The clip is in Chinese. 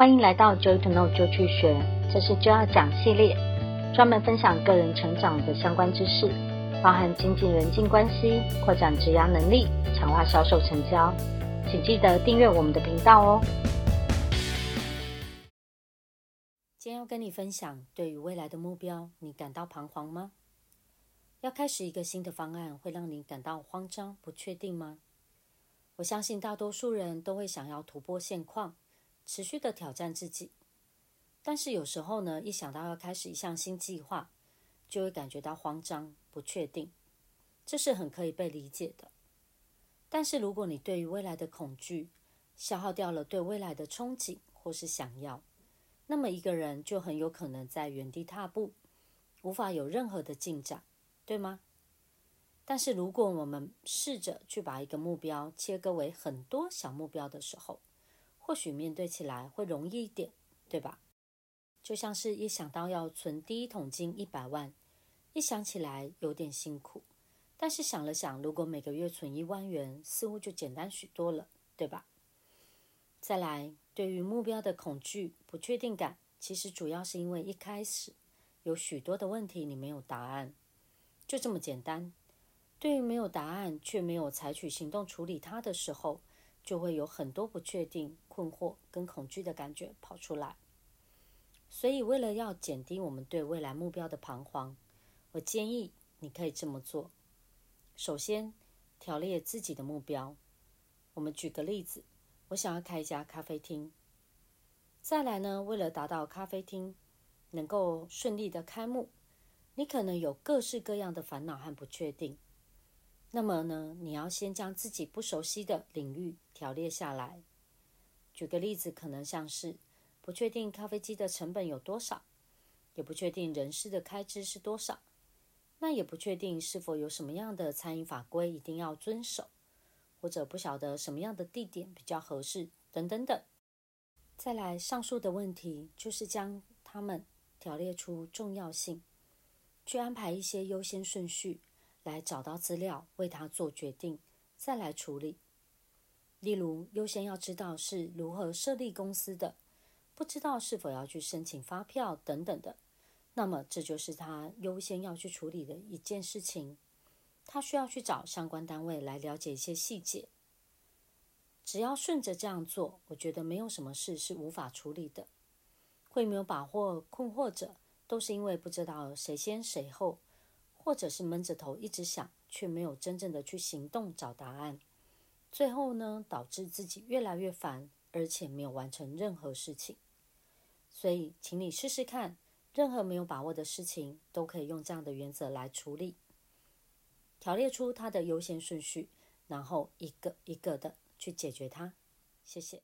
欢迎来到 Joy to Know 就去学，这是就要讲系列，专门分享个人成长的相关知识，包含经济人际关系、扩展职涯能力、强化销售成交。请记得订阅我们的频道哦。今天要跟你分享，对于未来的目标，你感到彷徨吗？要开始一个新的方案，会让你感到慌张、不确定吗？我相信大多数人都会想要突破现况。持续的挑战自己，但是有时候呢，一想到要开始一项新计划，就会感觉到慌张、不确定，这是很可以被理解的。但是如果你对于未来的恐惧消耗掉了对未来的憧憬或是想要，那么一个人就很有可能在原地踏步，无法有任何的进展，对吗？但是如果我们试着去把一个目标切割为很多小目标的时候，或许面对起来会容易一点，对吧？就像是一想到要存第一桶金一百万，一想起来有点辛苦，但是想了想，如果每个月存一万元，似乎就简单许多了，对吧？再来，对于目标的恐惧、不确定感，其实主要是因为一开始有许多的问题你没有答案，就这么简单。对于没有答案却没有采取行动处理它的时候，就会有很多不确定、困惑跟恐惧的感觉跑出来。所以，为了要减低我们对未来目标的彷徨，我建议你可以这么做：首先，条列自己的目标。我们举个例子，我想要开一家咖啡厅。再来呢，为了达到咖啡厅能够顺利的开幕，你可能有各式各样的烦恼和不确定。那么呢，你要先将自己不熟悉的领域条列下来。举个例子，可能像是不确定咖啡机的成本有多少，也不确定人事的开支是多少，那也不确定是否有什么样的餐饮法规一定要遵守，或者不晓得什么样的地点比较合适，等等等。再来，上述的问题就是将它们条列出重要性，去安排一些优先顺序。来找到资料，为他做决定，再来处理。例如，优先要知道是如何设立公司的，不知道是否要去申请发票等等的，那么这就是他优先要去处理的一件事情。他需要去找相关单位来了解一些细节。只要顺着这样做，我觉得没有什么事是无法处理的。会没有把握、困惑者，都是因为不知道谁先谁后。或者是闷着头一直想，却没有真正的去行动找答案，最后呢，导致自己越来越烦，而且没有完成任何事情。所以，请你试试看，任何没有把握的事情，都可以用这样的原则来处理，条列出它的优先顺序，然后一个一个的去解决它。谢谢。